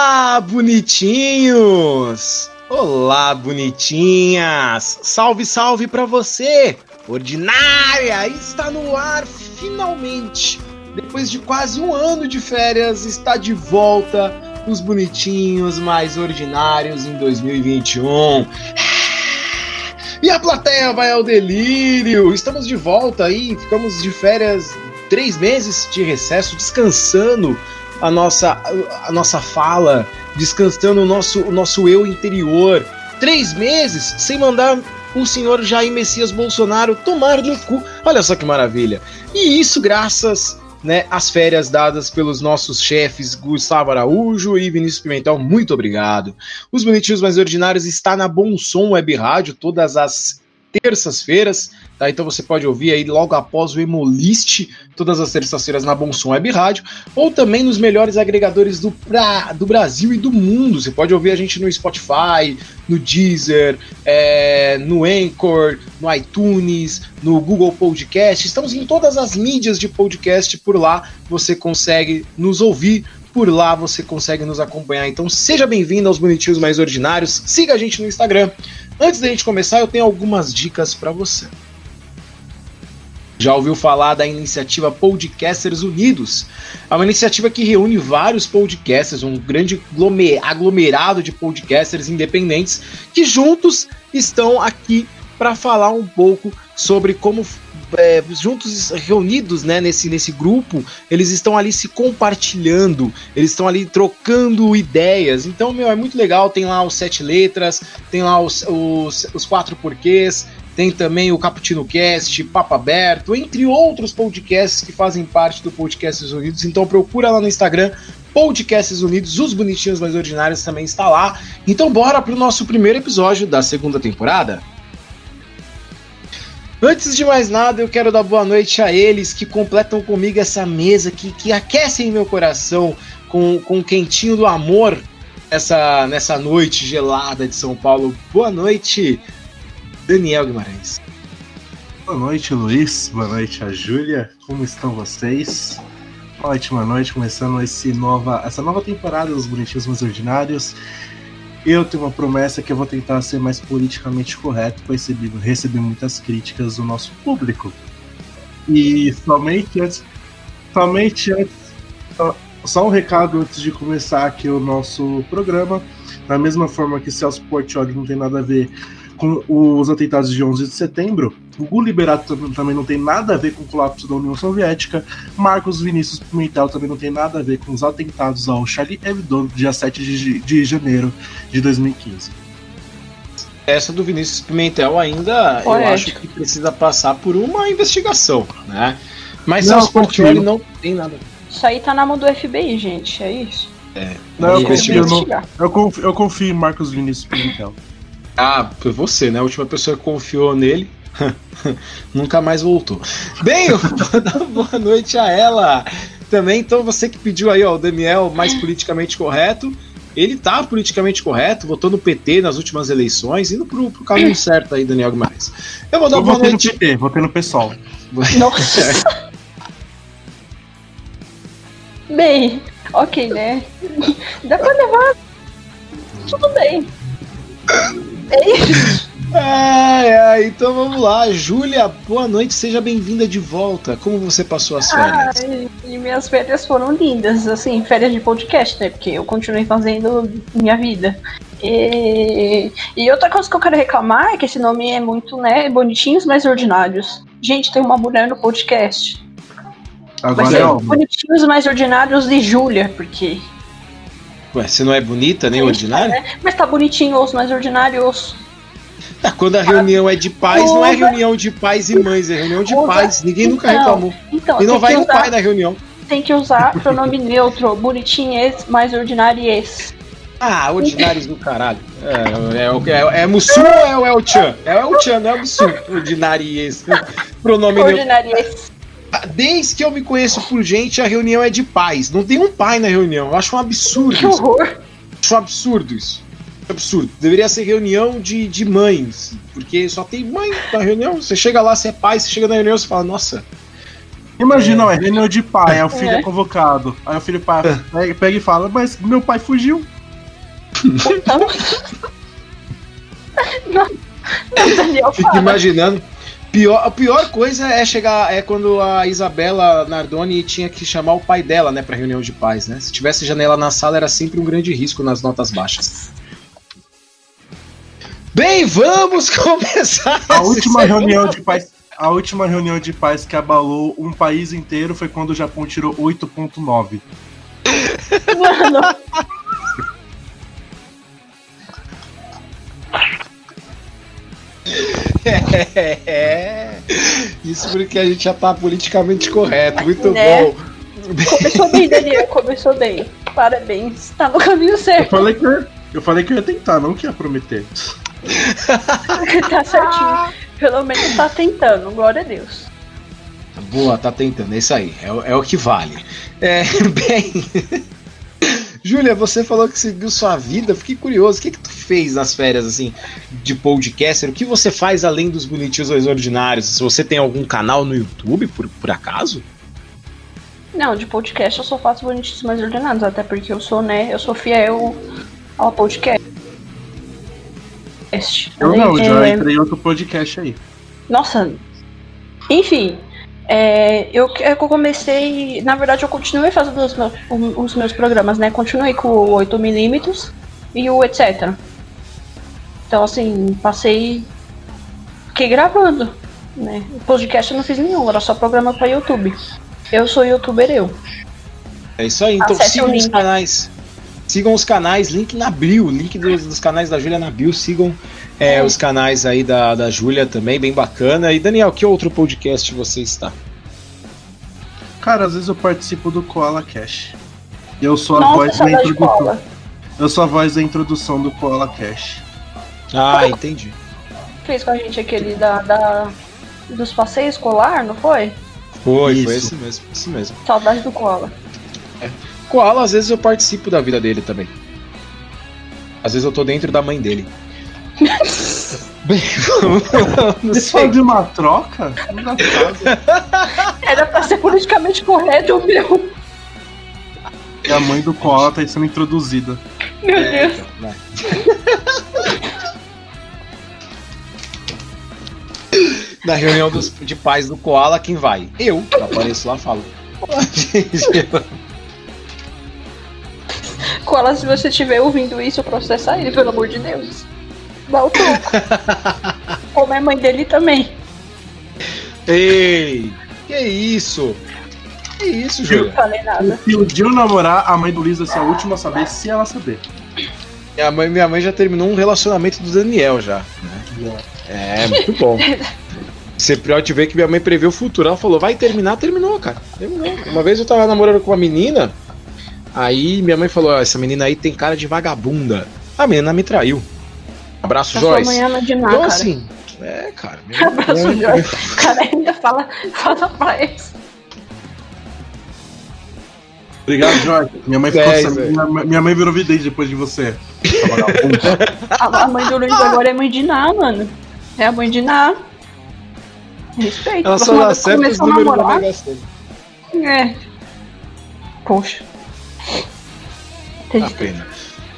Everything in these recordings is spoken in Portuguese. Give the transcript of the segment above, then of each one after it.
Olá, bonitinhos! Olá, bonitinhas! Salve, salve para você! Ordinária está no ar finalmente! Depois de quase um ano de férias, está de volta os bonitinhos mais ordinários em 2021. E a plateia vai ao delírio! Estamos de volta aí, ficamos de férias três meses de recesso, descansando a nossa, a nossa fala, descansando o nosso, o nosso eu interior. Três meses sem mandar o senhor Jair Messias Bolsonaro tomar no cu. Olha só que maravilha. E isso graças né, às férias dadas pelos nossos chefes Gustavo Araújo e Vinícius Pimentel. Muito obrigado. Os Bonitinhos Mais Ordinários está na Bom Som Web Rádio todas as terças-feiras, tá? Então você pode ouvir aí logo após o Emolist, todas as terças-feiras na Bom Som Web Rádio, ou também nos melhores agregadores do, pra, do Brasil e do mundo. Você pode ouvir a gente no Spotify, no Deezer, é, no Anchor, no iTunes, no Google Podcast. Estamos em todas as mídias de podcast por lá. Você consegue nos ouvir por lá você consegue nos acompanhar. Então seja bem-vindo aos Bonitinhos Mais Ordinários. Siga a gente no Instagram. Antes da gente começar, eu tenho algumas dicas para você. Já ouviu falar da iniciativa Podcasters Unidos? É uma iniciativa que reúne vários podcasters, um grande aglomerado de podcasters independentes que juntos estão aqui para falar um pouco sobre como é, juntos, reunidos né, nesse, nesse grupo, eles estão ali se compartilhando, eles estão ali trocando ideias. Então, meu, é muito legal. Tem lá os sete letras, tem lá os, os, os quatro porquês, tem também o Cappuccino Cast, Papo Aberto, entre outros podcasts que fazem parte do Podcasts Unidos. Então procura lá no Instagram, Podcasts Unidos, os bonitinhos mais ordinários também está lá. Então bora pro nosso primeiro episódio da segunda temporada. Antes de mais nada, eu quero dar boa noite a eles que completam comigo essa mesa, que, que aquecem meu coração com, com o quentinho do amor essa, nessa noite gelada de São Paulo. Boa noite, Daniel Guimarães. Boa noite, Luiz. Boa noite, a Júlia. Como estão vocês? Ótima noite, começando esse nova, essa nova temporada dos Bonitinhos Mais Ordinários. Eu tenho uma promessa que eu vou tentar ser mais politicamente correto, pois recebi, recebi muitas críticas do nosso público. E somente antes. Somente antes. Só, só um recado antes de começar aqui o nosso programa. Da mesma forma que Celso Portioli não tem nada a ver com os atentados de 11 de setembro, o Gugu Liberato também não tem nada a ver com o colapso da União Soviética, Marcos Vinícius Pimentel também não tem nada a ver com os atentados ao Charlie Hebdo, dia 7 de, de janeiro de 2015. Essa do Vinícius Pimentel ainda eu acho que precisa passar por uma investigação, né? Mas não, Celso Portioli não tem nada. Isso aí tá na mão do FBI, gente, é isso. É. Não, eu, confio, eu, não, eu, confio, eu confio em Marcos Vinícius Pimentel. Ah, foi você, né? A última pessoa que confiou nele nunca mais voltou. Bem, eu vou dar boa noite a ela também. Então, você que pediu aí, ó, o Daniel mais politicamente correto. Ele tá politicamente correto, votou no PT nas últimas eleições, indo pro, pro caminho certo aí, Daniel Guimarães. Eu vou dar eu boa noite. no PT, votei no PSOL. Nossa. bem, ok, né? Dá pra levar. Tudo bem. É. Ai, ai, então vamos lá. Júlia, boa noite, seja bem-vinda de volta. Como você passou as férias? Ai, e minhas férias foram lindas, assim, férias de podcast, né? Porque eu continuei fazendo minha vida. E, e outra coisa que eu quero reclamar é que esse nome é muito, né, bonitinhos, mas ordinários. Gente, tem uma mulher no podcast. Agora é bonitinhos, mais ordinários de Júlia, porque Ué, você não é bonita nem é, ordinária? É, mas tá bonitinho os mais ordinários. Tá, quando a reunião é de pais, não é reunião de pais e mães, é reunião de pais. Ninguém então, nunca reclamou. Então, e não vai um pai na reunião. Tem que usar pronome neutro, bonitinhês, mais ordinários. Ah, ordinários do caralho. É, é, é, é, é Mussu ou é o El Chan? É o El Chan, não é o Mussu. Ordinários. Pronome neutro. Desde que eu me conheço por gente, a reunião é de pais. Não tem um pai na reunião. Eu acho um absurdo. Que horror! Isso. Acho um absurdo isso. Absurdo. Deveria ser reunião de, de mães. Porque só tem mãe na reunião. Você chega lá, você é pai, você chega na reunião e fala, nossa, Imagina, é reunião de pai, aí o filho é, é convocado. Aí o filho pai, pega, pega e fala, mas meu pai fugiu. Então... não, não, Daniel, Fico imaginando. Pior, a pior coisa é chegar é quando a Isabela Nardoni tinha que chamar o pai dela, né, para reunião de pais, né? Se tivesse janela na sala era sempre um grande risco nas notas baixas. Bem, vamos começar. A última reunião de pais, a última reunião de paz que abalou um país inteiro foi quando o Japão tirou 8.9. Mano. É, isso porque a gente já tá politicamente correto. Muito né? bom. Começou bem, Daniel. Começou bem. Parabéns. Tá no caminho certo. Eu falei que eu, eu, falei que eu ia tentar, não que ia prometer. tá certinho. Pelo menos tá tentando, glória a Deus. Boa, tá tentando, é isso aí. É, é o que vale. É, bem. Júlia, você falou que seguiu sua vida, fiquei curioso. O que, que tu fez nas férias, assim, de podcaster? O que você faz além dos bonitinhos ordinários? Se você tem algum canal no YouTube, por, por acaso? Não, de podcast eu só faço bonitinhos mais ordenados, até porque eu sou, né, eu sou fiel ao podcast. Eu não, já é... entrei em outro podcast aí. Nossa, enfim, é, eu, eu comecei, na verdade eu continuei fazendo os meus, os meus programas, né? Continuei com o 8mm e o etc. Então assim, passei. Fiquei gravando. Né? O podcast eu não fiz nenhum, era só programa para YouTube. Eu sou youtuber eu. É isso aí, então Acesse sigam os canais. Sigam os canais, link na bio, link dos, dos canais da Júlia na bio, sigam é, é. os canais aí da, da Júlia também, bem bacana. E Daniel, que outro podcast você está? Cara, às vezes eu participo do Koala Cash. Eu sou a Nossa, voz da introdução. Eu sou a voz da introdução do Koala Cash. Ah, entendi. Fez com a gente aquele da, da dos passeios escolar, não foi? Foi, Isso. foi esse mesmo, esse mesmo. Saudade do Koala. É. Koala, às vezes eu participo da vida dele também. Às vezes eu tô dentro da mãe dele. Você falou de uma troca? Era pra ser politicamente correto, meu. E a mãe do Koala tá sendo introduzida. Meu é, Deus. Então, Na reunião dos, de pais do Koala, quem vai? Eu. eu apareço lá e falo. Koala, se você estiver ouvindo isso, processa ele, pelo amor de Deus. Dá o troco. Como é mãe dele também. Ei, que isso? Que isso, Júlia? Não falei nada. Se o Dio namorar, a mãe do Luiz vai ser a última a saber se ela saber. Minha mãe, minha mãe já terminou um relacionamento do Daniel já. Né? É, muito bom. Você pode ver que minha mãe prevê o futuro. Ela falou, vai terminar, terminou, cara. Terminou. Uma vez eu tava namorando com uma menina, aí minha mãe falou, essa menina aí tem cara de vagabunda. A menina me traiu. Abraço, Joyce. Amanhã de nada, então, cara. assim, é, cara. Abraço, Joyce. Cara, ainda fala, fala pra eles. Obrigado, Jorge. Minha mãe ficou. É, minha, minha, mãe virou vidente depois de você. a, a mãe do Luiz agora é mãe de Ná, mano. É a mãe de Ná. Respeito. Ela só dá certo os números da Mega É. Poxa. Tem pena.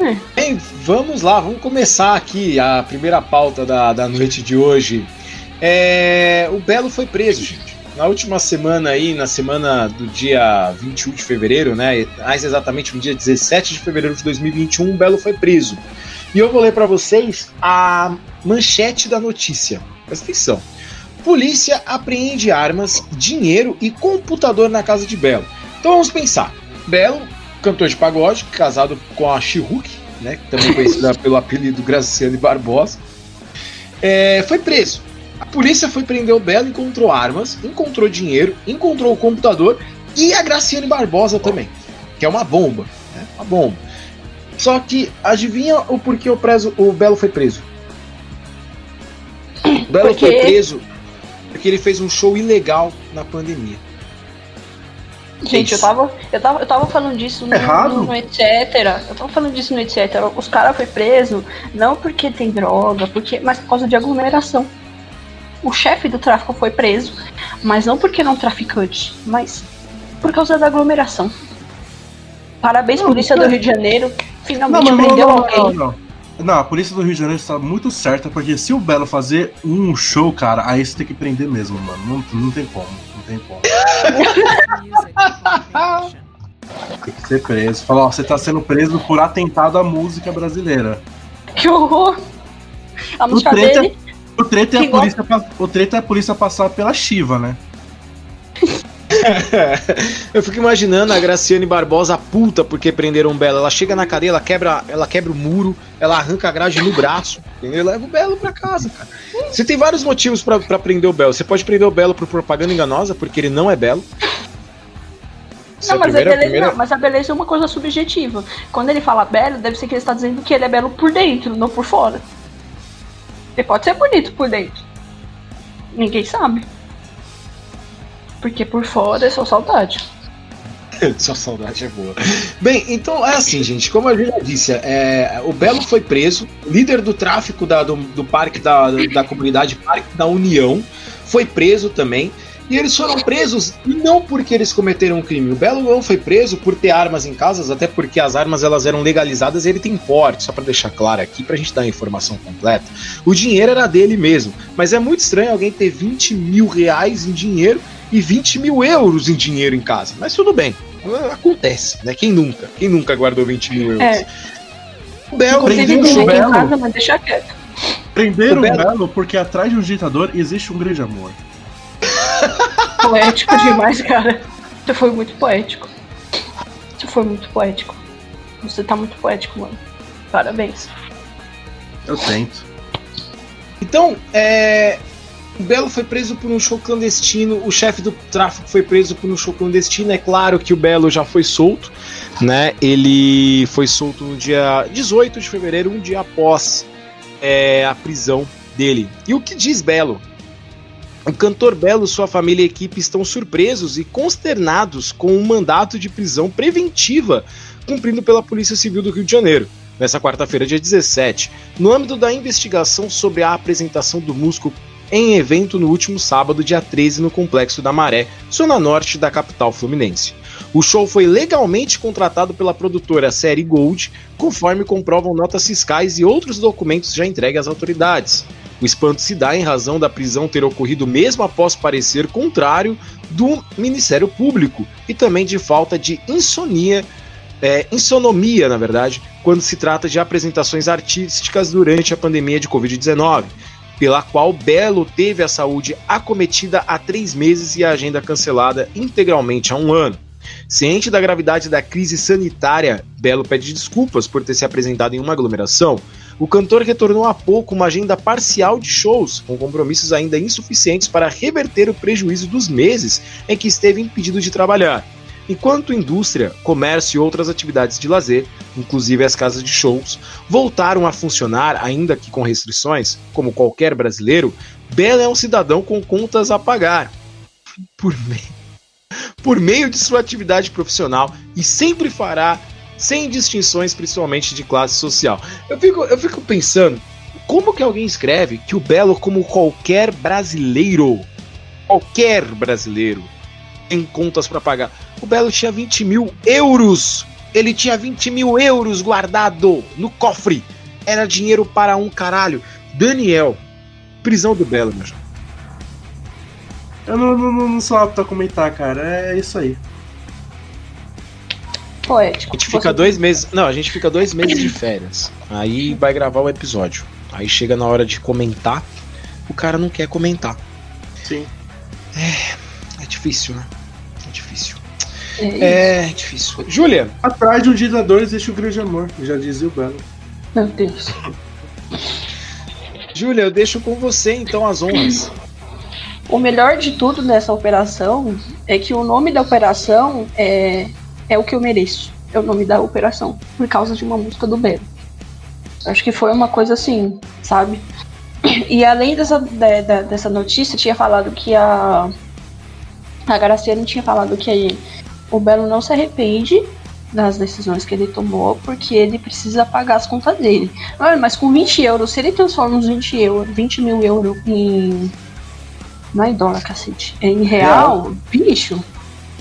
É. Bem, vamos lá, vamos começar aqui a primeira pauta da, da noite de hoje. É, o Belo foi preso, gente. Na última semana aí, na semana do dia 21 de fevereiro, né? Mais exatamente no dia 17 de fevereiro de 2021, o Belo foi preso. E eu vou ler para vocês a manchete da notícia. Presta atenção. Polícia apreende armas, dinheiro e computador na casa de Belo. Então vamos pensar. Belo cantor de pagode, casado com a Chihuk, né, também conhecida pelo apelido Graciane Barbosa, é, foi preso. A polícia foi prender o Belo, encontrou armas, encontrou dinheiro, encontrou o computador e a Graciane Barbosa também, que é uma bomba, né, uma bomba. Só que adivinha o porquê o, preso, o Belo foi preso? O Belo foi preso porque ele fez um show ilegal na pandemia. Gente, eu tava, eu, tava, eu tava falando disso no, no, no, etc. Eu tava falando disso no etc. Os caras foi preso não porque tem droga, porque, mas por causa de aglomeração. o chefe do tráfico foi preso, mas não porque não traficante, mas por causa da aglomeração. Parabéns, Não, polícia não, do Rio de Janeiro. Finalmente Não, prendeu alguém. Não, a polícia do Rio de Janeiro está muito certa, porque se o Belo fazer um show, cara, aí você tem que prender mesmo, mano. Não, não tem como, não tem como. Tem que ser preso. Falar, ó, você tá sendo preso por atentado à música brasileira. Que horror! A música treta- dele. O treta, é a polícia, o treta é a polícia passar pela Shiva, né? Eu fico imaginando a Graciane Barbosa puta porque prenderam o Belo. Ela chega na cadeia, ela quebra, ela quebra o muro, ela arranca a grade no braço, entendeu? Leva o Belo pra casa, cara. Você tem vários motivos pra, pra prender o Belo. Você pode prender o Belo por propaganda enganosa, porque ele não é belo. É Não, mas, primeira- a beleza, primeira- não, mas a beleza é uma coisa subjetiva. Quando ele fala belo, deve ser que ele está dizendo que ele é belo por dentro, não por fora. Ele pode ser bonito por dentro. Ninguém sabe. Porque por fora é só saudade. Sua saudade é boa. Bem, então é assim, gente. Como a gente já disse, é, o Belo foi preso, líder do tráfico da- do, do parque da, da comunidade Parque da União, foi preso também. E eles foram presos não porque eles cometeram um crime. O Belo não foi preso por ter armas em casa, até porque as armas elas eram legalizadas e ele tem porte, só pra deixar claro aqui, pra gente dar a informação completa. O dinheiro era dele mesmo. Mas é muito estranho alguém ter 20 mil reais em dinheiro e 20 mil euros em dinheiro em casa. Mas tudo bem. Acontece, né? Quem nunca? Quem nunca guardou 20 mil euros? É. O Belo tem o Belo. casa, mas deixa quieto. Prenderam O o Belo- Belo porque atrás de um ditador existe um grande amor. Poético demais, cara. Você foi muito poético. Você foi muito poético. Você tá muito poético, mano. Parabéns. Eu tento. Então, é, o Belo foi preso por um show clandestino, o chefe do tráfico foi preso por um show clandestino. É claro que o Belo já foi solto, né? Ele foi solto no dia 18 de fevereiro, um dia após é, a prisão dele. E o que diz Belo? O cantor Belo, sua família e equipe estão surpresos e consternados com um mandato de prisão preventiva cumprido pela Polícia Civil do Rio de Janeiro, nessa quarta-feira, dia 17, no âmbito da investigação sobre a apresentação do músico em evento no último sábado, dia 13, no Complexo da Maré, zona norte da capital fluminense. O show foi legalmente contratado pela produtora Série Gold, conforme comprovam notas fiscais e outros documentos já entregues às autoridades. O espanto se dá em razão da prisão ter ocorrido mesmo após parecer contrário do Ministério Público e também de falta de insonia, é, insonomia, na verdade, quando se trata de apresentações artísticas durante a pandemia de Covid-19, pela qual Belo teve a saúde acometida há três meses e a agenda cancelada integralmente há um ano. Ciente da gravidade da crise sanitária, Belo pede desculpas por ter se apresentado em uma aglomeração. O cantor retornou há pouco uma agenda parcial de shows, com compromissos ainda insuficientes para reverter o prejuízo dos meses em que esteve impedido de trabalhar. Enquanto indústria, comércio e outras atividades de lazer, inclusive as casas de shows, voltaram a funcionar, ainda que com restrições, como qualquer brasileiro, Belo é um cidadão com contas a pagar. Por meio por meio de sua atividade profissional e sempre fará sem distinções, principalmente de classe social. Eu fico, eu fico pensando, como que alguém escreve que o Belo, como qualquer brasileiro, qualquer brasileiro, tem contas para pagar? O Belo tinha 20 mil euros. Ele tinha 20 mil euros guardado no cofre. Era dinheiro para um caralho. Daniel, prisão do Belo, meu. Eu não, não- não sou apto a comentar, cara. É isso aí. Poético. A gente fica dois meses. Não, a gente fica dois meses de férias. Aí vai gravar o episódio. Aí chega na hora de comentar, o cara não quer comentar. Sim. É difícil, né? É difícil. É, É difícil. Júlia, Atrás de um ditador existe um grande amor, já dizia o Belo. Meu Deus. Júlia, eu deixo com você então as honras. O melhor de tudo nessa operação é que o nome da operação é, é o que eu mereço. É o nome da operação. Por causa de uma música do Belo. Acho que foi uma coisa assim, sabe? E além dessa, de- de- dessa notícia, tinha falado que a. A Graciane tinha falado que o Belo não se arrepende das decisões que ele tomou, porque ele precisa pagar as contas dele. Olha, mas com 20 euros, se ele transforma uns 20 euros, 20 mil euros em Não é em dólar, cacete. É em real, bicho.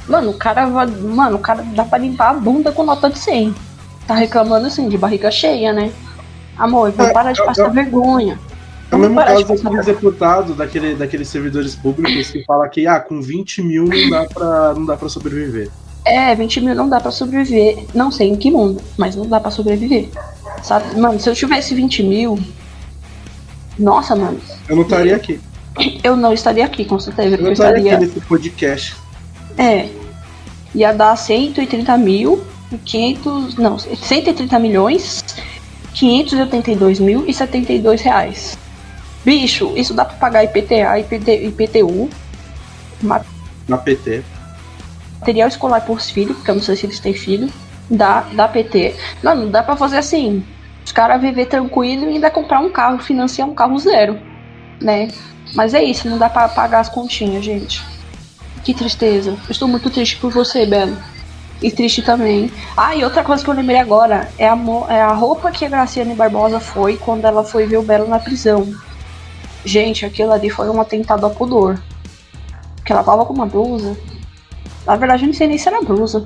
Mano, o cara vai. Mano, o cara dá pra limpar a bunda com nota de 100. Tá reclamando assim, de barriga cheia, né? Amor, vou É, parar de eu- passar eu- vergonha. É o Vamos mesmo caso daqueles deputados, daquele, daqueles servidores públicos que fala que ah, com 20 mil não dá pra, não dá pra sobreviver. É, 20 mil não dá pra sobreviver. Não sei em que mundo, mas não dá pra sobreviver. Sabe? Mano, se eu tivesse 20 mil. Nossa, mano. Eu não estaria aqui. Eu não estaria aqui, com certeza. Eu eu estaria estaria. aqui nesse podcast. É. Ia dar 130 mil e 500. Não, 130 milhões, 582 mil e 72 reais. Bicho, isso dá pra pagar IPTA, IPT, IPTU, Na PT. material escolar pros filhos, porque eu não sei se eles têm filho. Dá, dá PT. Não, não dá pra fazer assim. Os caras viver tranquilo e ainda comprar um carro, financiar um carro zero. Né? Mas é isso, não dá pra pagar as continhas, gente. Que tristeza. Eu estou muito triste por você, Belo. E triste também. Ah, e outra coisa que eu lembrei agora é a, é a roupa que a Graciane Barbosa foi quando ela foi ver o Belo na prisão. Gente, aquilo ali foi um atentado ao pudor. Que ela tava com uma blusa. Na verdade, eu não sei nem se era blusa.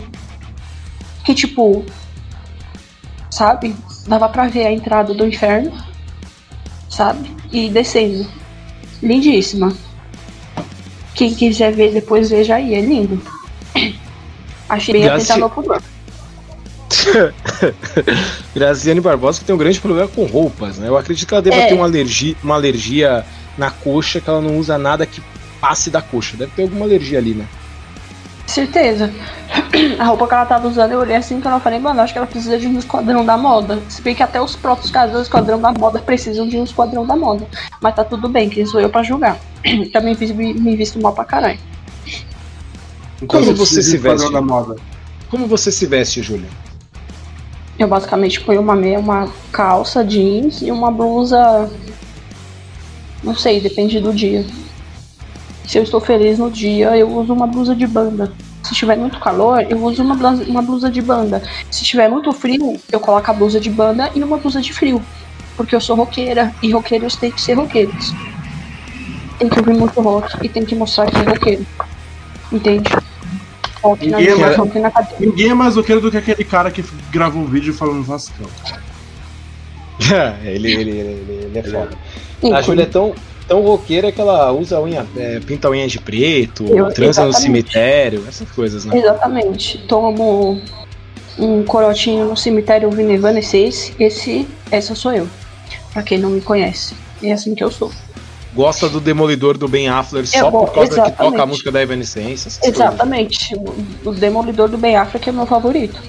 Que tipo. Sabe? Dava pra ver a entrada do inferno. Sabe? E descendo. Lindíssima. Quem quiser ver depois veja aí, é lindo. Achei bem Graci- atentado ao pudor. Graziane Barbosa que tem um grande problema com roupas, né? Eu acredito que ela deva É. ter uma alergia, uma alergia na coxa, que ela não usa nada que passe da coxa. Deve ter alguma alergia ali, né? Certeza. A roupa que ela tava usando, eu olhei assim que eu falei, mano, acho que ela precisa de um esquadrão da moda. Se bem que até os próprios casos do esquadrão da moda precisam de um esquadrão da moda. Mas tá tudo bem, quem sou eu pra julgar. Também fiz, me, me visto mal pra caralho. Como Então, você se veste? da moda. Como você se veste, Júlia? Eu basicamente ponho uma meia, uma calça jeans e uma blusa. Não sei, depende do dia. Se eu estou feliz no dia, eu uso uma blusa de banda. Se tiver muito calor, eu uso uma blusa, uma blusa de banda. Se tiver muito frio, eu coloco a blusa de banda e uma blusa de frio. Porque eu sou roqueira e roqueiros têm que ser roqueiros. Tem que ouvir muito rock e tem que mostrar que é roqueiro. Entende? Rock na Ninguém rock na cadeira. Ninguém é mais roqueiro do que aquele cara que gravou um vídeo falando Vascão. ele, ele, ele, ele, ele é foda. A Enfim. Júlia é tão, tão roqueira que ela usa unha, é, pinta unha de preto, Eu- transa no exatamente. cemitério, essas coisas, né? Exatamente. Tomo um corotinho no cemitério ouvindo Evanescence. Esse, essa sou eu. Pra quem não me conhece. É assim que eu sou. Gosta do Demolidor do Ben Affleck só por causa que toca a exatamente. música da Evanescence. essas coisas. Exatamente. O, Demolidor do Ben Affleck é meu favorito.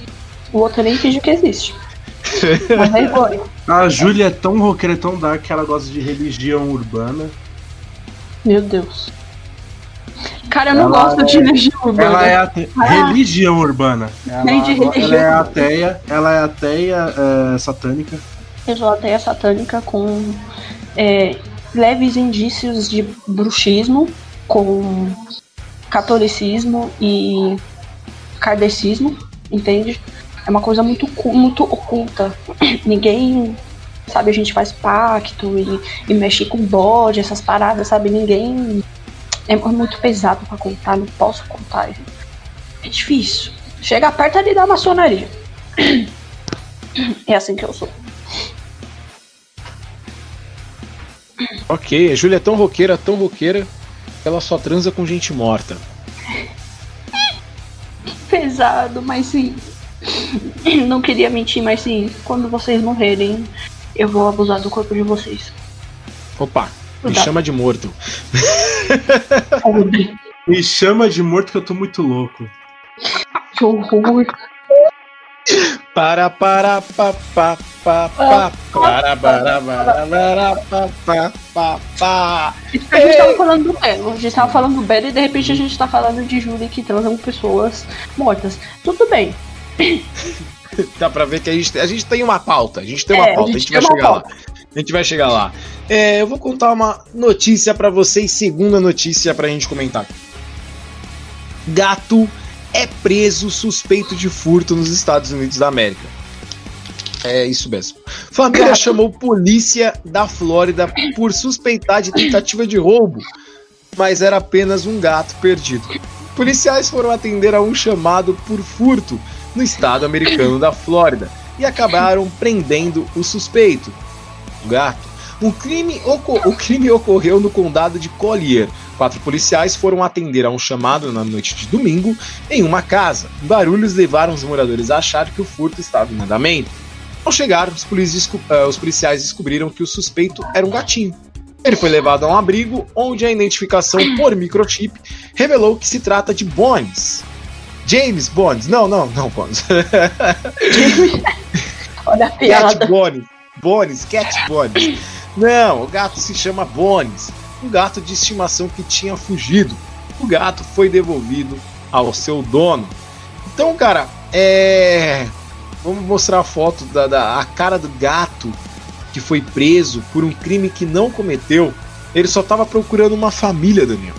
O outro nem finge que existe. Vergonha. A Júlia é tão roqueira, é tão dark que ela gosta de religião urbana. Meu Deus. Cara, eu não Ela gosto é- de energia urbana. Ela é ate... Ah. religião urbana. Ela, Nem de ela religião. é ateia, ela é ateia é, satânica. Eu sou ateia satânica com é, leves indícios de bruxismo, com catolicismo e kardecismo, entende? É uma coisa muito, muito oculta. Ninguém, sabe, a gente faz pacto e, e mexe com bode, essas paradas, sabe? Ninguém. É muito pesado pra contar, não posso contar. É difícil. Chega perto ali da maçonaria. É assim que eu sou. Ok, a Júlia é tão roqueira, tão roqueira, que ela só transa com gente morta. pesado, mas sim. Não queria mentir, mas sim. Quando vocês morrerem, eu vou abusar do corpo de vocês. Opa, me Tá. chama de morto. Me chama de morto que eu tô muito louco. Que horror. Para, para, pa, pa, pa, pa, para, para, para, para, pa, pa, pa, pa. A gente tava falando do Belo. A gente tava falando do Belo e de repente a gente tá falando de Júlia que transam pessoas mortas. Tudo bem. Dá pra ver que a gente, a gente tem uma pauta, a gente tem uma É, a pauta, a gente gente, vai chegar lá. A gente vai chegar lá. É, eu vou contar uma notícia pra vocês, segunda notícia pra gente comentar. Gato é preso suspeito de furto nos Estados Unidos da América. É isso mesmo. Família Gato. chamou polícia da Flórida por suspeitar de tentativa de roubo mas era apenas um gato perdido. Policiais foram atender a um chamado por furto no estado americano da Flórida e acabaram prendendo o suspeito, o gato. O crime, o crime ocorreu no condado de Collier. Quatro policiais foram atender a um chamado na noite de domingo em uma casa. Barulhos levaram os moradores a achar que o furto estava em andamento. Ao chegar, os, uh, os policiais descobriram que o suspeito era um gatinho. Ele foi levado a um abrigo onde a identificação por microchip revelou que se trata de Bones. James Bones. Não, não, não, Bones. Olha a piada. Cat Bones. Bones, Cat Bones. Não, o gato se chama Bones, um gato de estimação que tinha fugido. O gato foi devolvido ao seu dono. Então, cara, é. Vamos mostrar a foto da, da a cara do gato que foi preso por um crime que não cometeu. Ele só estava procurando uma família, Daniel.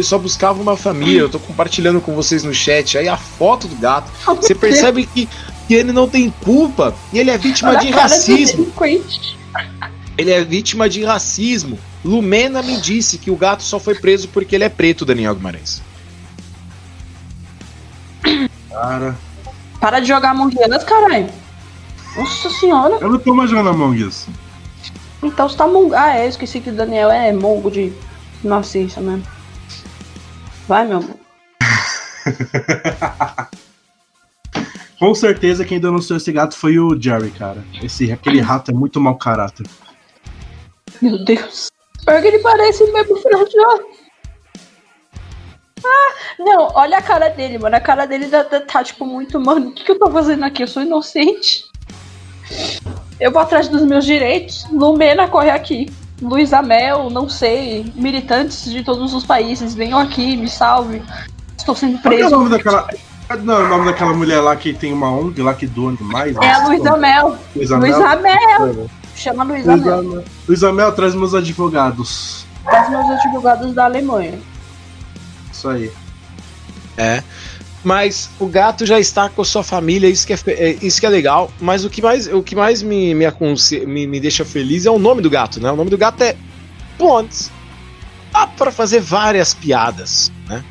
Ele só buscava uma família. Eu tô compartilhando com vocês no chat aí a foto do gato. Você percebe que, que ele não tem culpa e ele é vítima Olha de racismo. Ele é vítima de racismo. Lumena me disse que o gato só foi preso porque ele é preto, Daniel Guimarães. Cara. Para de jogar Among Us, caralho. Nossa senhora. Eu não tô mais jogando Among Us. Então você tá Among Ah, é, eu esqueci que o Daniel é mongo de nascença mesmo. Vai, meu amor. Com certeza quem denunciou esse gato foi o Jerry, cara. Esse, aquele rato é muito mau caráter. Meu Deus. Porque ele parece mesmo Franjão. Ah, não, olha a cara dele, mano. A cara dele tá, tá, tá tipo muito, mano. O que, que eu tô fazendo aqui? Eu sou inocente. Eu vou atrás dos meus direitos. Lumena corre aqui. Luiz Amel, não sei. Militantes de todos os países, venham aqui, me salve. Estou sendo preso. Qual é o nome daquela. Não, é o nome daquela mulher lá que tem uma ONG lá que doa animais. É a Luísa Mel. Luísa Mel. Chama Luísa Mel. Luísa Mel, traz meus advogados. Traz meus advogados da Alemanha. Isso aí. É. Mas o gato já está com sua família, isso que é, é isso que é legal. Mas o que mais, o que mais me, me, me, me deixa feliz é o nome do gato, né? O nome do gato é Pontes. Dá para fazer várias piadas, né?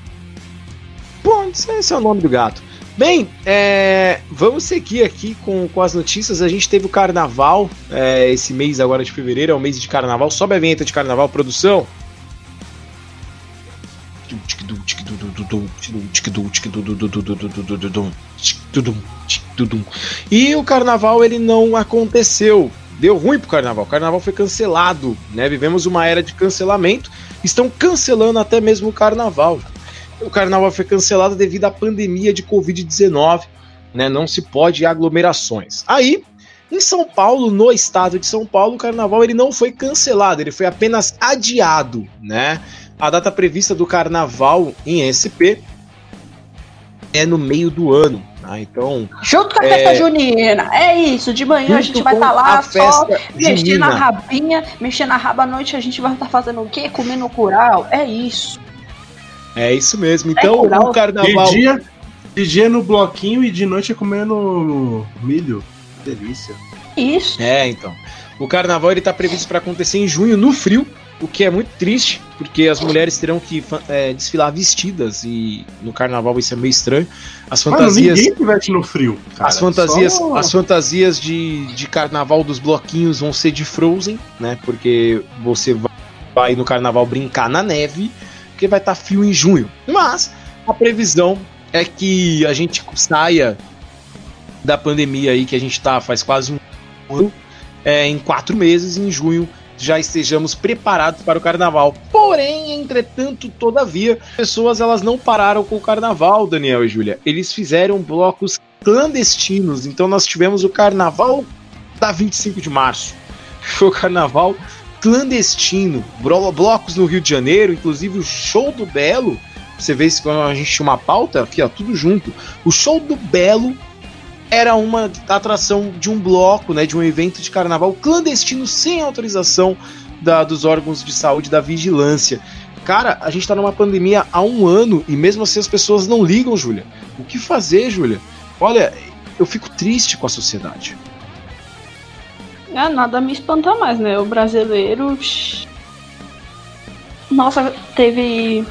Pontes, esse é o nome do gato. Bem, é, vamos seguir aqui com, com as notícias. A gente teve o carnaval é, esse mês agora de fevereiro, é o mês de carnaval. Sobe a vinheta de carnaval, produção. E o carnaval ele não aconteceu. Deu ruim pro carnaval. O carnaval foi cancelado, né? Vivemos uma era de cancelamento. Estão cancelando até mesmo o carnaval o carnaval foi cancelado devido à pandemia de Covid-19, né? Não se pode aglomerações. Aí, em São Paulo, no estado de São Paulo, o carnaval ele não foi cancelado, ele foi apenas adiado, né? A data prevista do carnaval em SP é no meio do ano. Ah, então. Junto com a é... festa junina. É isso. De manhã Junto a gente vai estar tá lá só mexendo na rabinha, mexendo na raba à noite, a gente vai estar tá fazendo o quê? Comendo curau. É isso. É isso mesmo. Então, é o carnaval. De dia, de dia no bloquinho e de noite é comendo milho. Delícia. Isso. É, então. O carnaval ele tá previsto para acontecer em junho, no frio, o que é muito triste, porque as mulheres terão que é, desfilar vestidas e no carnaval isso é meio estranho. As fantasias. Mano, ninguém veste no frio. Cara, as fantasias, só... as fantasias de, de carnaval dos bloquinhos vão ser de Frozen, né? Porque você vai no carnaval brincar na neve porque vai estar tá frio em junho. Mas a previsão é que a gente saia da pandemia aí que a gente está faz quase um ano, é, em quatro meses, em junho já estejamos preparados para o carnaval. Porém, entretanto, todavia, pessoas elas não pararam com o carnaval, Daniel e Júlia. Eles fizeram blocos clandestinos. Então nós tivemos o carnaval da 25 de março. Foi o carnaval clandestino, blocos no Rio de Janeiro, inclusive o show do Belo. Você vê se quando a gente tinha uma pauta aqui, ó, tudo junto. O show do Belo era uma atração de um bloco, né, de um evento de carnaval clandestino sem autorização da, dos órgãos de saúde da vigilância. Cara, a gente tá numa pandemia há um ano e mesmo assim as pessoas não ligam, Júlia. O que fazer, Júlia? Olha, eu fico triste com a sociedade. É, nada me espanta mais, né? O brasileiro. Nossa, teve.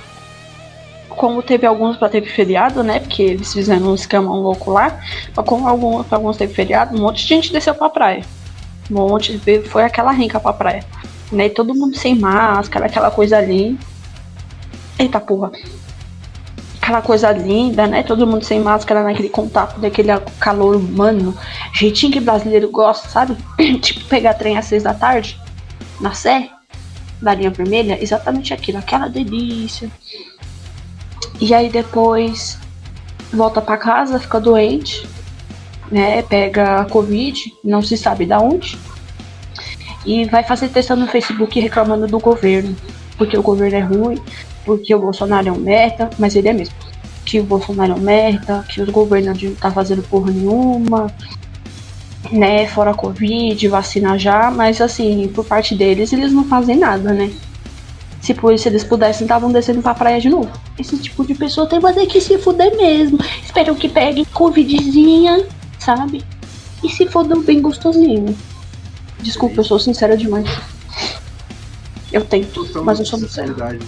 Como teve alguns pra teve feriado, né? Porque eles fizeram um esquema louco lá. Mas como alguns, pra alguns teve feriado, um monte de gente desceu pra praia. Um monte de. Foi aquela rinca pra praia. Né? E todo mundo sem máscara, aquela coisa ali. Eita porra. Aquela coisa linda, né? Todo mundo sem máscara naquele contato, daquele calor humano. Jeitinho que brasileiro gosta, sabe? tipo pegar trem às seis da tarde na Sé, da linha vermelha, exatamente aquilo, aquela delícia. E aí depois volta para casa, fica doente, né? Pega a Covid, não se sabe da onde. E vai fazer testando no Facebook reclamando do governo. Porque o governo é ruim, porque o Bolsonaro é um merda, mas ele é mesmo. Que o Bolsonaro é um merda, que os governos não tá fazendo porra nenhuma, né, fora Covid, vacina já, mas assim, por parte deles, eles não fazem nada, né? Se, se eles pudessem, estavam descendo pra praia de novo. Esse tipo de pessoa tem que se fuder mesmo. Espero que pegue Covidzinha, sabe? E se fodam bem gostosinho. Desculpa, eu sou sincera demais. Eu tento, mas eu sou sincera.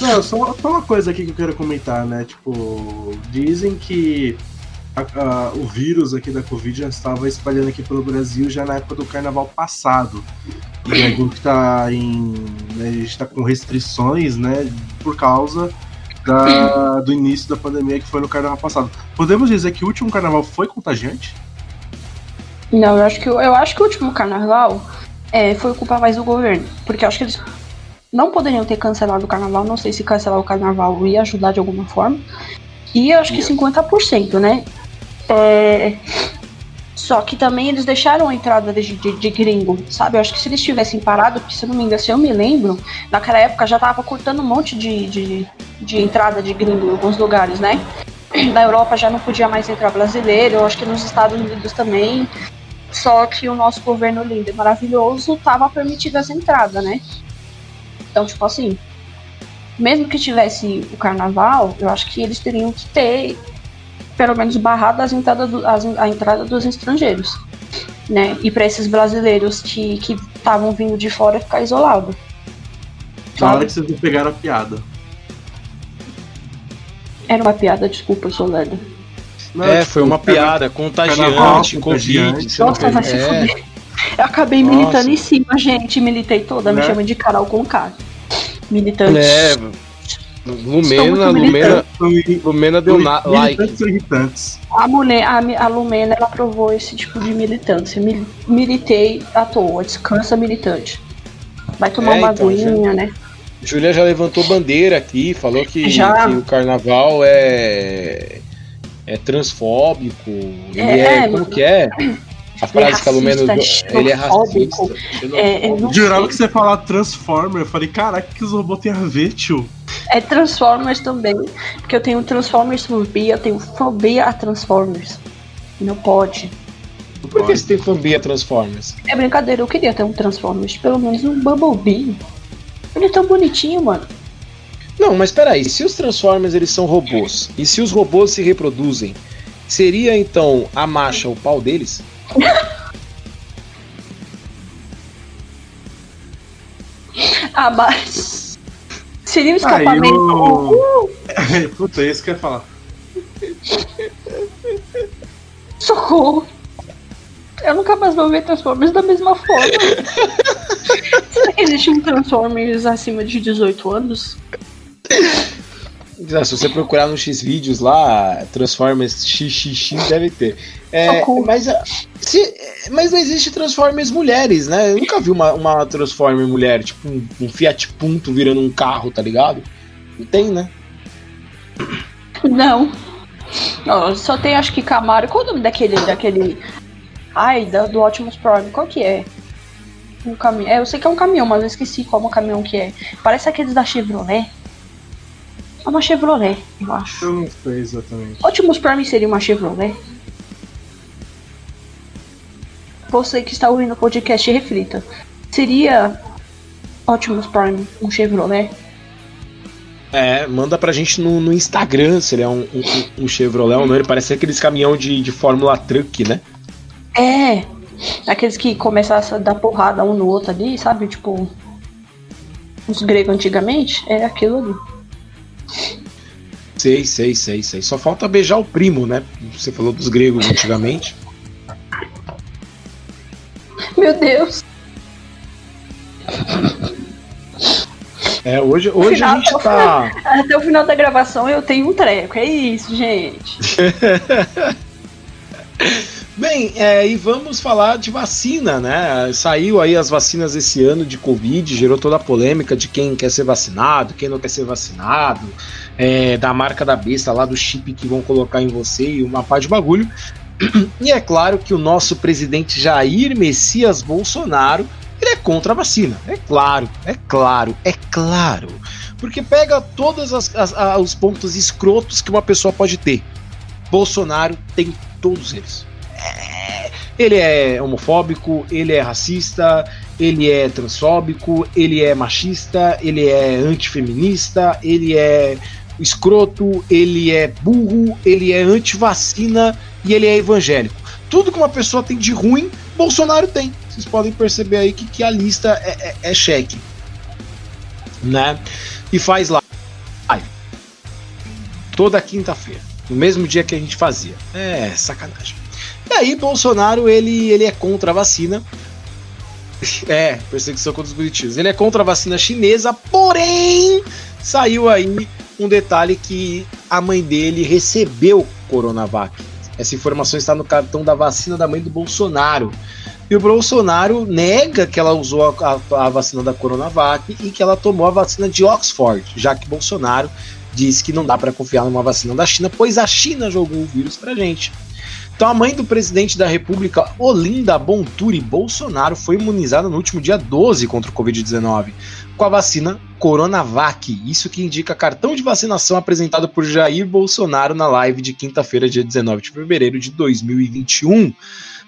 Não, só, só uma coisa aqui que eu quero comentar, né? Tipo, dizem que a, a, o vírus aqui da Covid já estava espalhando aqui pelo Brasil já na época do carnaval passado. E a gente está em. Né, a gente está com restrições, né? Por causa da, do início da pandemia que foi no carnaval passado. Podemos dizer que o último carnaval foi contagiante? Não, eu acho que, eu acho que o último carnaval é, foi culpa mais do governo. Porque eu acho que eles não poderiam ter cancelado o carnaval. Não sei se cancelar o carnaval ia ajudar de alguma forma. E eu acho que 50%, né? É... Só que também eles deixaram a entrada de, de, de, gringo, sabe? Eu acho que se eles tivessem parado, se não me engano, se eu me lembro, naquela época já tava cortando um monte de, de, de entrada de gringo em alguns lugares, né? Na Europa já não podia mais entrar brasileiro, eu acho que nos Estados Unidos também. Só que o nosso governo lindo e maravilhoso tava permitido essa entrada, né? Então, tipo assim, mesmo que tivesse o carnaval, eu acho que eles teriam que ter pelo menos barrado as entradas do, as, a entrada dos estrangeiros, né? E para esses brasileiros que estavam vindo de fora ficar isolado. Hora que vocês não pegaram a piada. Era uma piada, desculpa, eu sou lerda. é, foi uma piada, contagiante, Covid. Nossa, vai se é. fuder. Eu acabei Nossa. militando em cima, gente. Militei toda, me né? chama de Carol com K. Militante. É, Lumena, Lumena, Lumena deu na, like. Irritantes. A, mulher, a, a Lumena ela aprovou esse tipo de militância. Mil, militei à toa, descansa militante. Vai tomar é, uma então, aguinha, né? Julia já levantou bandeira aqui, falou que, que o carnaval é, é transfóbico. Ele é, é como que é? A frase que a Lumena ele é racista. É, é, Jurava que você ia falar Transformer. Eu falei, caraca, que os robôs têm a ver, tio? É Transformers também. Porque eu tenho Transformers fobia, eu tenho fobia a Transformers. Não pode. Por que você tem fobia a Transformers? É brincadeira, eu queria ter um Transformers, pelo menos um Bumblebee. Ele é tão bonitinho, mano. Não, mas peraí, se os Transformers eles são robôs, e se os robôs se reproduzem, seria então a marcha o pau deles? ah, mas. Seria um escapamento. Eu... Puta, é isso que eu ia falar. Socorro! Eu nunca mais vou ver Transformers da mesma forma. Será que existe um Transformers acima de 18 anos? Se você procurar no X vídeos lá, Transformers XXX deve ter. É, mas, se, mas não existe Transformers mulheres, né? Eu nunca vi uma, uma Transformer mulher, tipo um, um Fiat Punto virando um carro, tá ligado? Não tem, né? Não. não só tem acho que Camaro. Qual o nome daquele. daquele. Ai, da, do Optimus Prime, qual que é? Um caminhão. É, eu sei que é um caminhão, mas eu esqueci qual é o caminhão que é. Parece aqueles da Chevrolet. É uma Chevrolet, eu acho. Eu não sei exatamente. Optimus Prime seria uma Chevrolet? Você que está ouvindo o podcast, reflita. Seria Optimus Prime um Chevrolet? É, manda pra gente no, no Instagram se ele é um, um, um Chevrolet ou não. Ele parece aqueles caminhão de, de Fórmula Truck, né? É, aqueles que começam a dar porrada um no outro ali, sabe? Tipo. os gregos antigamente, é aquilo ali. Sei, sei, sei, sei. Só falta beijar o primo, né? Você falou dos gregos antigamente. Meu Deus. É, hoje, hoje Final, a gente até, tá. o final, até o final da gravação eu tenho um treco. É isso, gente. Bem, é, e vamos falar de vacina, né? Saiu aí as vacinas esse ano de Covid, gerou toda a polêmica de quem quer ser vacinado, quem não quer ser vacinado, é, da marca da besta lá, do chip que vão colocar em você e uma pá de bagulho. E é claro que o nosso presidente Jair Messias Bolsonaro ele é contra a vacina. É claro, é claro, é claro. Porque pega todos os pontos escrotos que uma pessoa pode ter. Bolsonaro tem todos eles. Ele é homofóbico, ele é racista, ele é transfóbico, ele é machista, ele é antifeminista, ele é escroto, ele é burro, ele é antivacina e ele é evangélico. Tudo que uma pessoa tem de ruim, Bolsonaro tem. Vocês podem perceber aí que, que a lista é, é, é cheque. Né? E faz lá. Toda quinta-feira. No mesmo dia que a gente fazia. É sacanagem. E aí, Bolsonaro, ele, ele é contra a vacina. É, perseguição contra os bonitinhos. Ele é contra a vacina chinesa, porém, saiu aí um detalhe que a mãe dele recebeu Coronavac. Essa informação está no cartão da vacina da mãe do Bolsonaro. E o Bolsonaro nega que ela usou a, a, a, vacina da Coronavac e que ela tomou a vacina de Oxford, já que Bolsonaro disse que não dá para confiar numa vacina da China, pois a China jogou o vírus pra gente. Então a mãe do presidente da República, Olinda Bonturi Bolsonaro, foi imunizada no último dia 12 contra o Covid-19 com a vacina Coronavac. Isso que indica cartão de vacinação apresentado por Jair Bolsonaro na live de quinta-feira, dia 19 de fevereiro de 2021.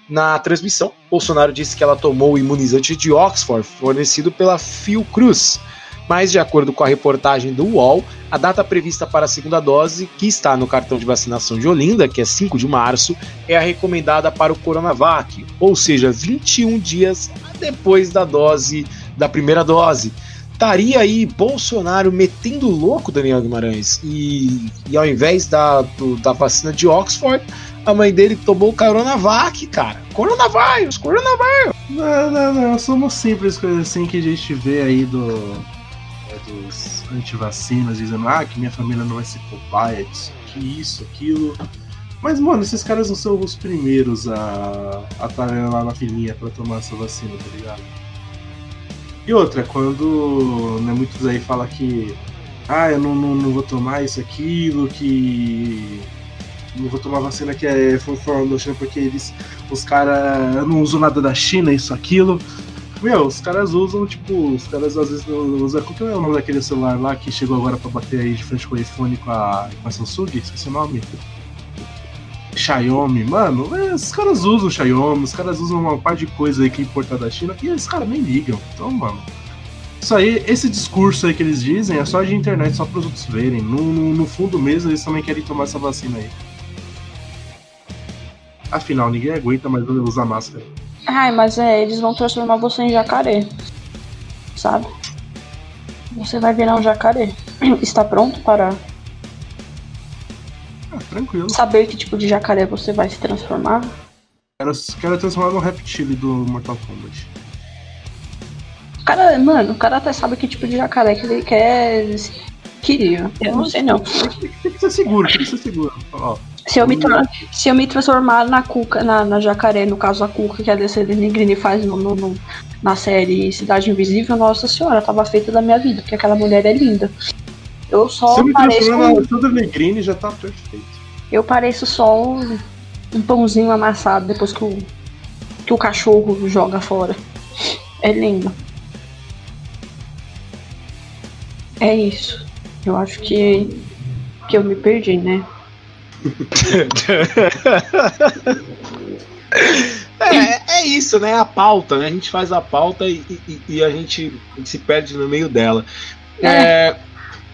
Na transmissão, Bolsonaro disse que ela tomou o imunizante de Oxford, fornecido pela Fiocruz. Mas, de acordo com a reportagem do UOL, a data prevista para a segunda dose, que está no cartão de vacinação de Olinda, que é 5 de março, é a recomendada para o Coronavac, ou seja, 21 dias depois da dose da primeira dose. Estaria aí Bolsonaro metendo louco Daniel Guimarães e, e ao invés da, do, da vacina de Oxford, a mãe dele tomou o Coronavac, cara. Coronavírus, coronavírus. Não, não, não. Somos simples coisas assim que a gente vê aí do, dos antivacinas dizendo ah, que minha família não vai ser cobaia disso, que isso, aquilo. Mas, mano, esses caras não são os primeiros a estarem lá na filinha pra tomar essa vacina, tá ligado? E outra, quando né, muitos aí falam que ah, eu não, não, não vou tomar isso, aquilo, que não vou tomar vacina que é da China porque eles, os caras não usam nada da China, isso, aquilo. Meu, os caras usam, tipo, os caras às vezes usam. Qual que é o nome daquele celular lá que chegou agora pra bater aí de frente com o iPhone com a, com a Samsung? Esqueci o nome. Xiaomi, mano, é, os caras usam Xiaomi, os caras usam uma par de coisa aí que é importada da China e os caras nem ligam. Então, mano. Isso aí, esse discurso aí que eles dizem é só de internet, só para os outros verem. No, no, no, fundo mesmo, eles também querem tomar essa vacina aí. Afinal, ninguém aguenta mais usar máscara. Ai, mas é, eles vão transformar você em jacaré. Sabe? Você vai virar um jacaré. Está pronto para ah, tranquilo. Saber que tipo de jacaré você vai se transformar? Quero, quero transformar no reptile do Mortal Kombat. O cara, mano, o cara até sabe que tipo de jacaré que ele quer. Queria. Eu não sei não. Tem que ser seguro, tem que ser seguro. Ó. Se eu, me se eu me transformar na Cuca, na, na jacaré, no caso a Cuca que a DC Negrini faz no, no, no, na série Cidade Invisível, nossa senhora, tava feita da minha vida, porque aquela mulher é linda. Eu só Se eu me pareço. transformar na Cidade Negrini já tá perfeito. Eu pareço só um, um pãozinho amassado depois que o, que o cachorro joga fora. É lindo. É isso. Eu acho que, que eu me perdi, né? é, é isso, né? A pauta, né? A gente faz a pauta e, e, e a, gente, se perde no meio dela. É. É,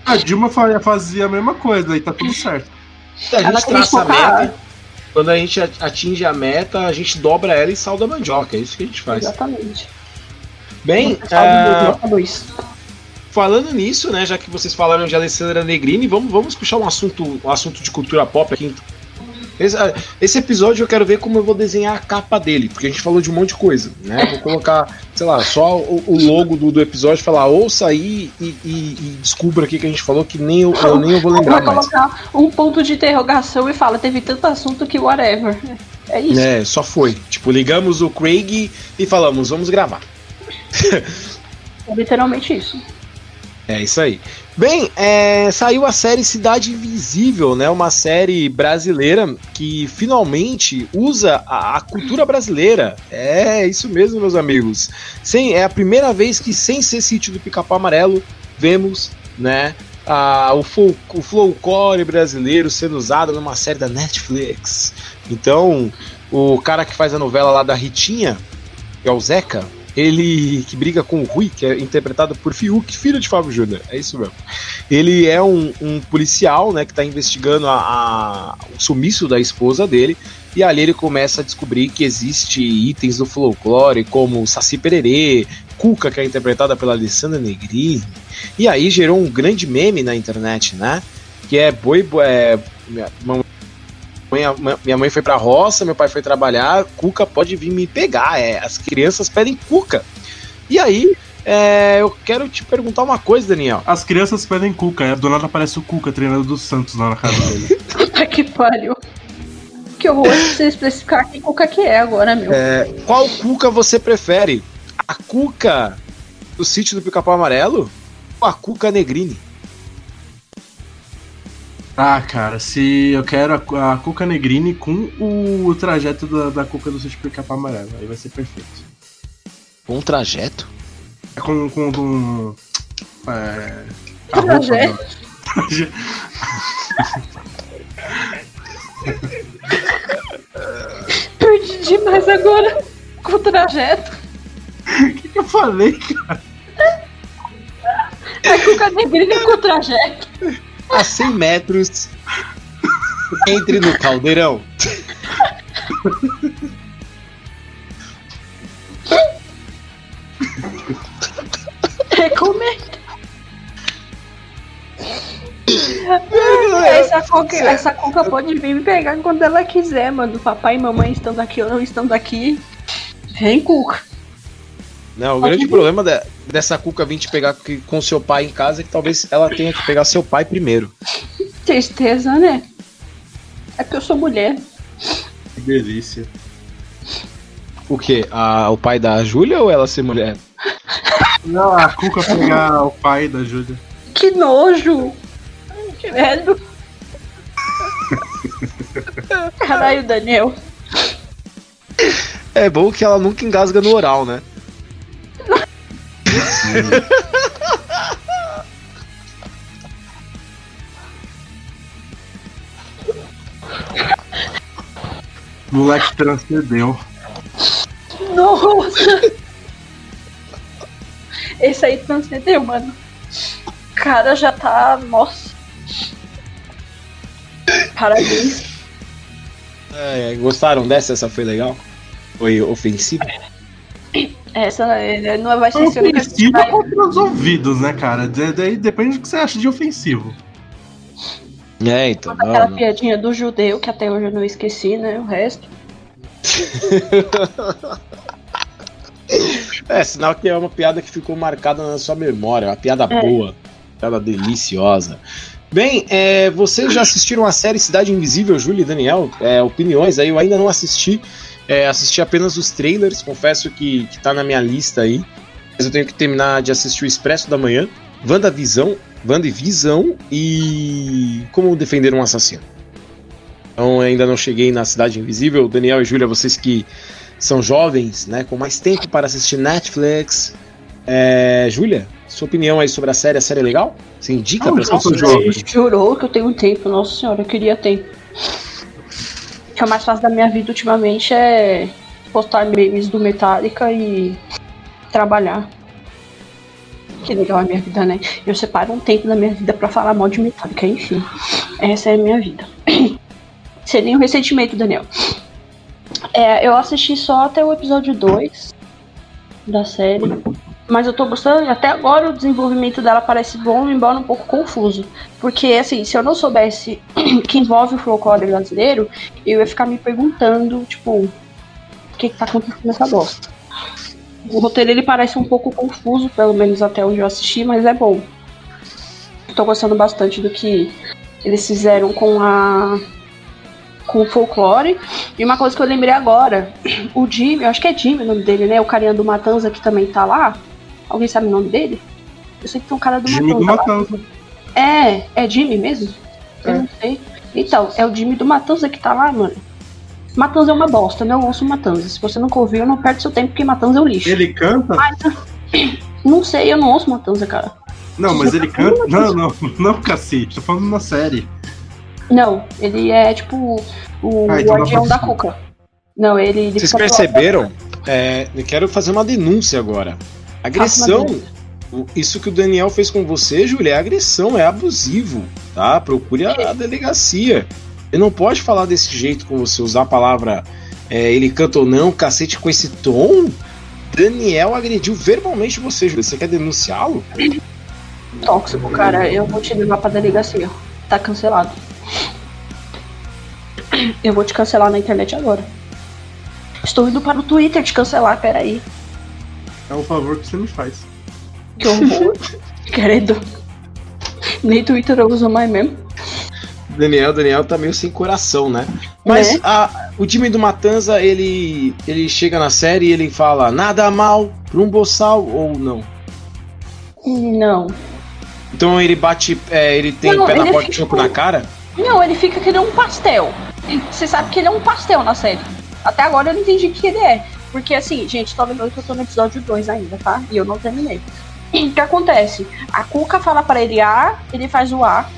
a Dilma fazia a mesma coisa, aí tá tudo certo. A gente traça a meta. Quando a gente atinge a meta, a gente dobra ela e salda a mandioca. É isso que a gente faz. Exatamente. Bem, uh, falando nisso, né, já que vocês falaram de Alessandra Negrini, vamos, vamos puxar um assunto, um assunto de cultura pop aqui. Esse, ah, esse, episódio eu quero ver como eu vou desenhar a capa dele, porque a gente falou de um monte de coisa, né? Vou colocar, sei lá, só o, o logo do, do episódio, falar ouça aí e, e, e descubra aqui que a gente falou que nem eu, eu nem eu vou lembrar mais. colocar um ponto de interrogação e fala, teve tanto assunto que whatever. É isso. É, só foi. Tipo, ligamos o Craig e falamos, vamos gravar. É literalmente isso. É isso aí. Bem, é, saiu a série Cidade Invisível, né? Uma série brasileira que finalmente usa a, a cultura brasileira. É isso mesmo, meus amigos. Sem, é a primeira vez que, sem ser sítio do Pica-Pau Amarelo, vemos, né? A, o, fol o folclore brasileiro sendo usado numa série da Netflix. Então, o cara que faz a novela lá da Ritinha, que é o Zeca, ele que briga com o Rui, que é interpretado por Fiuk, filho de Fábio Júnior. É isso mesmo. Ele é um, um policial, né, que está investigando a, a, o sumiço da esposa dele. E ali ele começa a descobrir que existe itens do folclore, como Saci Pererê, Cuca, que é interpretada pela Alessandra Negrini. E aí gerou um grande meme na internet, né? Que é boi, é, minha mãe foi pra roça, meu pai foi trabalhar, Cuca pode vir me pegar. É, as crianças pedem Cuca. E aí, é, eu quero te perguntar uma coisa, Daniel. As crianças pedem Cuca, é, do nada aparece o Cuca treinando do Santos lá na casa dele. Puta que pariu. Que horror você especificar que Cuca que é agora, meu. É, qual Cuca você prefere? A Cuca do sítio do Pica-Pau Amarelo ou a Cuca Negrini? Ah, cara, se eu quero a, a Cuca Negrini com o, trajeto da, da Cuca do Sítio Pica-Pau Amarelo, aí vai ser perfeito. Com um trajeto? É com. com, com é, a trajeto? Perdi demais agora com o trajeto. O que, que eu falei, cara? A Cuca Negrini com o trajeto a 100 metros. Entre no caldeirão. Recomendo. Essa coca, essa coca pode vir me pegar quando ela quiser, mano. Papai e mamãe estando aqui ou não estando aqui. Vem, cuca. Não, o grande problema de, dessa Cuca vir te pegar com seu pai em casa que talvez ela tenha que pegar seu pai primeiro. Tristeza, né? É porque eu sou mulher. Que delícia. O que? o pai da Júlia ou ela ser mulher? Não, a Cuca pegar o pai da Júlia. Que nojo! Que medo! Caralho, Daniel. É bom que ela nunca engasga no oral, né? Moleque transcendeu. Nossa! Esse aí transcendeu, mano. O cara já tá. Nossa. Parabéns. É, gostaram dessa? Essa foi legal? Foi ofensiva? Essa é, não vai ser é contra os ouvidos, né, cara? Daí depende do que você acha de ofensivo. É, então. Aquela não, piadinha do judeu que até hoje eu não esqueci, né? O resto. é, sinal que é uma piada que ficou marcada na sua memória, uma piada é. boa, piada deliciosa. Bem, é, vocês já assistiram a série Cidade Invisível, Júlia e Daniel? É, opiniões aí, eu ainda não assisti. É, assisti apenas os trailers, confesso que, que tá na minha lista aí. Mas eu tenho que terminar de assistir o Expresso da Manhã, WandaVisão, WandaVisão e Como Defender um Assassino. Então ainda não cheguei na Cidade Invisível. Daniel e Júlia, vocês que são jovens, né, com mais tempo para assistir Netflix. É, Júlia, sua opinião aí sobre a série? A série é legal? Você indica para as pessoas? Jurou que eu tenho tempo, nossa senhora, eu queria tempo que é o mais fácil da minha vida ultimamente é postar memes do Metallica e trabalhar. Que legal a minha vida, né? Eu separo um tempo da minha vida para falar mal de Metallica, enfim. Essa é a minha vida. Sem nenhum ressentimento, Daniel. É, eu assisti só até o episódio 2 da série. Mas eu tô gostando, até agora o desenvolvimento dela parece bom, embora um pouco confuso. Porque, assim, se eu não soubesse que envolve o folclore brasileiro, eu ia ficar me perguntando, tipo, o que, que tá acontecendo nessa bosta. O roteiro ele parece um pouco confuso, pelo menos até onde eu assisti, mas é bom. Tô gostando bastante do que eles fizeram com a com o folclore. E uma coisa que eu lembrei agora, o Jimmy, eu acho que é Jimmy o nome dele, né? O carinha do Matanza que também tá lá. Alguém sabe o nome dele? Eu sei que tem um cara do Jimmy do Matanza. Matanza. É, é Jimmy mesmo? Eu É. não sei. Então, é o Jimmy do Matanza que tá lá, mano. Matanza é uma bosta, não ouço Matanza. Se você nunca ouviu, não perde seu tempo, porque Matanza é um lixo. Ele canta? Não sei, eu não ouço Matanza, cara. Não, mas ele canta. Não, não, não, cacete. Tô falando na série. Não, ele é tipo o Ah, então guardião da Cuca. Não, ele. ele Vocês perceberam? É, eu quero fazer uma denúncia agora. Agressão. Isso que o Daniel fez com você, Júlia, é agressão, é abusivo, tá? Procure a, a delegacia. Ele não pode falar desse jeito com você, usar a palavra é, ele canta ou não, cacete com esse tom. Daniel agrediu verbalmente você, Júlia. Você quer denunciá-lo? tóxico, cara. Eu vou te levar pra delegacia. Tá cancelado. Eu vou te cancelar na internet agora. Estou indo para o Twitter te cancelar, peraí. É um favor que você me faz. Que horror. Querido. Nem Twitter eu uso mais mesmo. Daniel, Daniel tá meio sem coração, né? Mas Né? a- o time do Matanza, ele, ele chega na série e ele fala nada mal pra um boçal ou não? Não. Então ele bate, é, ele tem Não, pé na porta e choco na cara? Não, ele fica que ele é um pastel. Você sabe que ele é um pastel na série. Até agora eu não entendi o que ele é. Porque assim, gente, tô lembrando que eu tô no episódio 2 ainda, tá? E eu não terminei. O que acontece? A Cuca fala pra ele A, ele faz o A,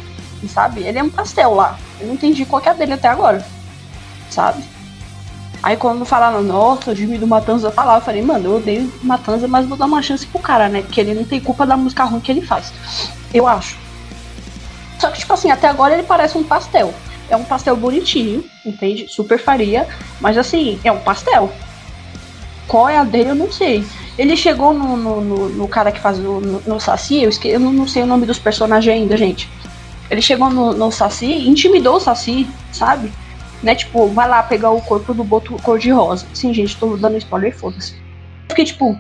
sabe? Ele é um pastel lá. Eu não entendi qual que é a dele até agora. Sabe? Aí quando falaram, nossa, o Jimmy do Matanza tá lá, eu falei, mano, eu odeio Matanza, mas vou dar uma chance pro cara, né? Porque ele não tem culpa da música ruim que ele faz. Eu acho. Só que, tipo assim, até agora ele parece um pastel. É um pastel bonitinho, entende? Super faria. Mas assim, é um pastel. Qual é a dele, eu não sei. Ele chegou no, no, no- no cara que faz o, no, no Saci, eu, esque, eu não, não sei o nome dos personagens ainda, gente. Ele chegou no, no Saci, intimidou o Saci, sabe? Né, tipo, vai lá pegar o corpo do boto cor-de-rosa. Sim, gente, tô dando spoiler, foda-se. Fiquei tipo, o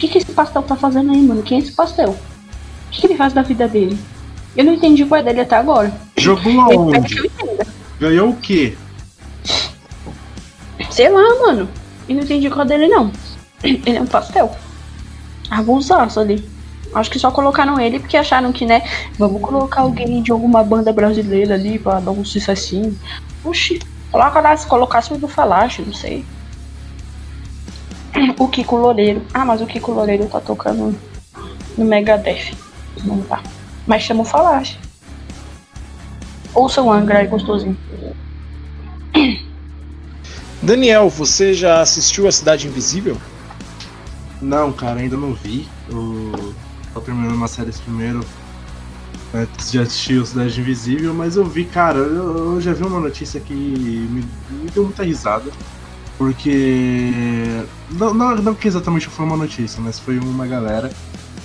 que, que esse pastel tá fazendo aí, mano? Quem é esse pastel? O que, que ele faz da vida dele? Eu não entendi qual é dele até agora. Jogou aonde? Ganhou o quê? Sei lá, mano. Eu não entendi qual dele, não. Ele é um pastel. Abusaço ali. Acho que só colocaram ele porque acharam que, né? Vamos colocar alguém de alguma banda brasileira ali pra dar um sucessinho. Oxi, coloca lá, se colocasse o do Falache, não sei. O Kiko Loureiro. Ah, mas o Kiko Loureiro tá tocando no Megadeth. Não tá. Mas chama o Falache. Ouça o Angra, é gostosinho. Daniel, você já assistiu A Cidade Invisível? Não, cara, ainda não vi. Eu tô terminando uma série primeiro. Antes de assistir o Cidade Invisível, mas eu vi, cara, eu, eu já vi uma notícia que me, me deu muita risada. Porque. Não, não, não que exatamente foi uma notícia, mas foi uma galera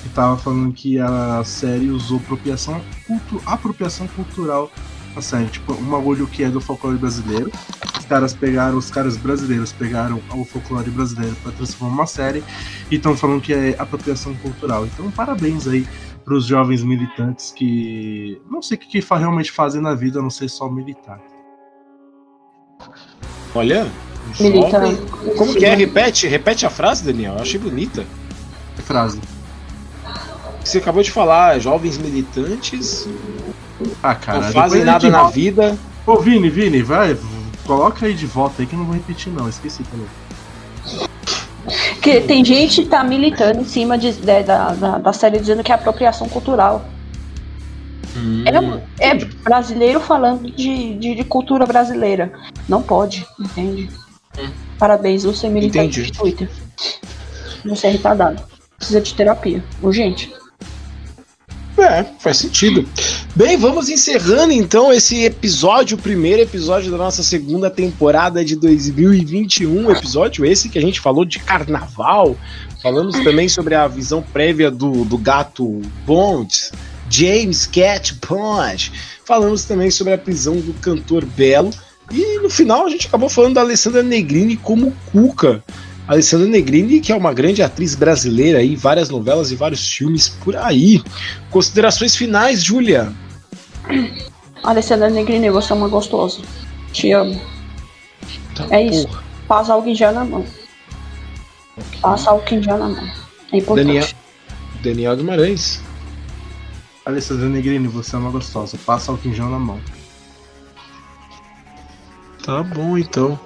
que tava falando que a série usou apropriação, cultu, apropriação cultural série. Tipo, um bagulho que é do folclore brasileiro. Os caras pegaram, os caras brasileiros pegaram o folclore brasileiro pra transformar uma série e estão falando que é apropriação cultural. Então, parabéns aí pros jovens militantes que não sei o que, que realmente fazem na vida, a não ser só militar. Olha. Como que é? Repete, repete a frase, Daniel. Eu achei bonita. Que frase. Você acabou de falar, jovens militantes Ah, cara, não fazem a nada na volta. vida. Ô, Vini, Vini, vai, coloca aí de volta aí que eu não vou repetir, não. Esqueci também. Porque tem gente que tá militando em cima de- de- da, da, da série dizendo que é apropriação cultural. É, um- é brasileiro falando de, de, de cultura brasileira. Não pode, entende? Parabéns, você é militante de Twitter. Você é retardado. Precisa de terapia. Urgente. É, faz sentido. Bem, vamos encerrando então esse episódio, o primeiro episódio da nossa segunda temporada de 2021. Episódio esse que a gente falou de carnaval. Falamos também sobre a visão prévia do, do gato Bond, James Cat Bond. Falamos também sobre a prisão do cantor Belo. E no final a gente acabou falando da Alessandra Negrini como Cuca. Alessandra Negrini, que é uma grande atriz brasileira aí, várias novelas e vários filmes por aí. Considerações finais, Júlia? Alessandra Negrini, você é uma gostosa. Te amo. Tá, É isso. porra. Passa álcool gel na mão. Passa álcool gel na mão. É importante. Daniel, Daniel Guimarães. Alessandra Negrini, você é uma gostosa. Passa o quinjão na mão. Tá bom, então.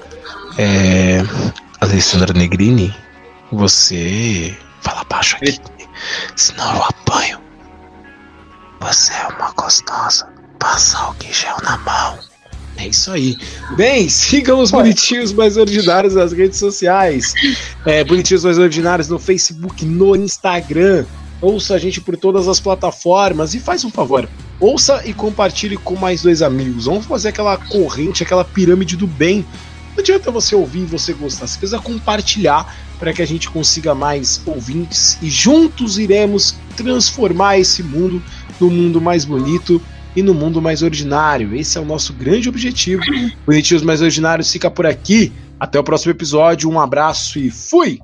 É. Alessandra Negrini, você. Fala baixo aqui. Senão eu apanho. Você é uma gostosa. Passa álcool gel na mão. É isso aí. Bem, sigam os bonitinhos mais ordinários nas redes sociais. É, bonitinhos mais ordinários no Facebook, no Instagram. Ouça a gente por todas as plataformas e faz um favor. Ouça e compartilhe com mais dois amigos. Vamos fazer aquela corrente, aquela pirâmide do bem. Não adianta você ouvir e você gostar, você precisa compartilhar para que a gente consiga mais ouvintes e juntos iremos transformar esse mundo no mundo mais bonito e no mundo mais ordinário. Esse é o nosso grande objetivo. Bonitinhos mais ordinários fica por aqui. Até o próximo episódio. Um abraço e fui!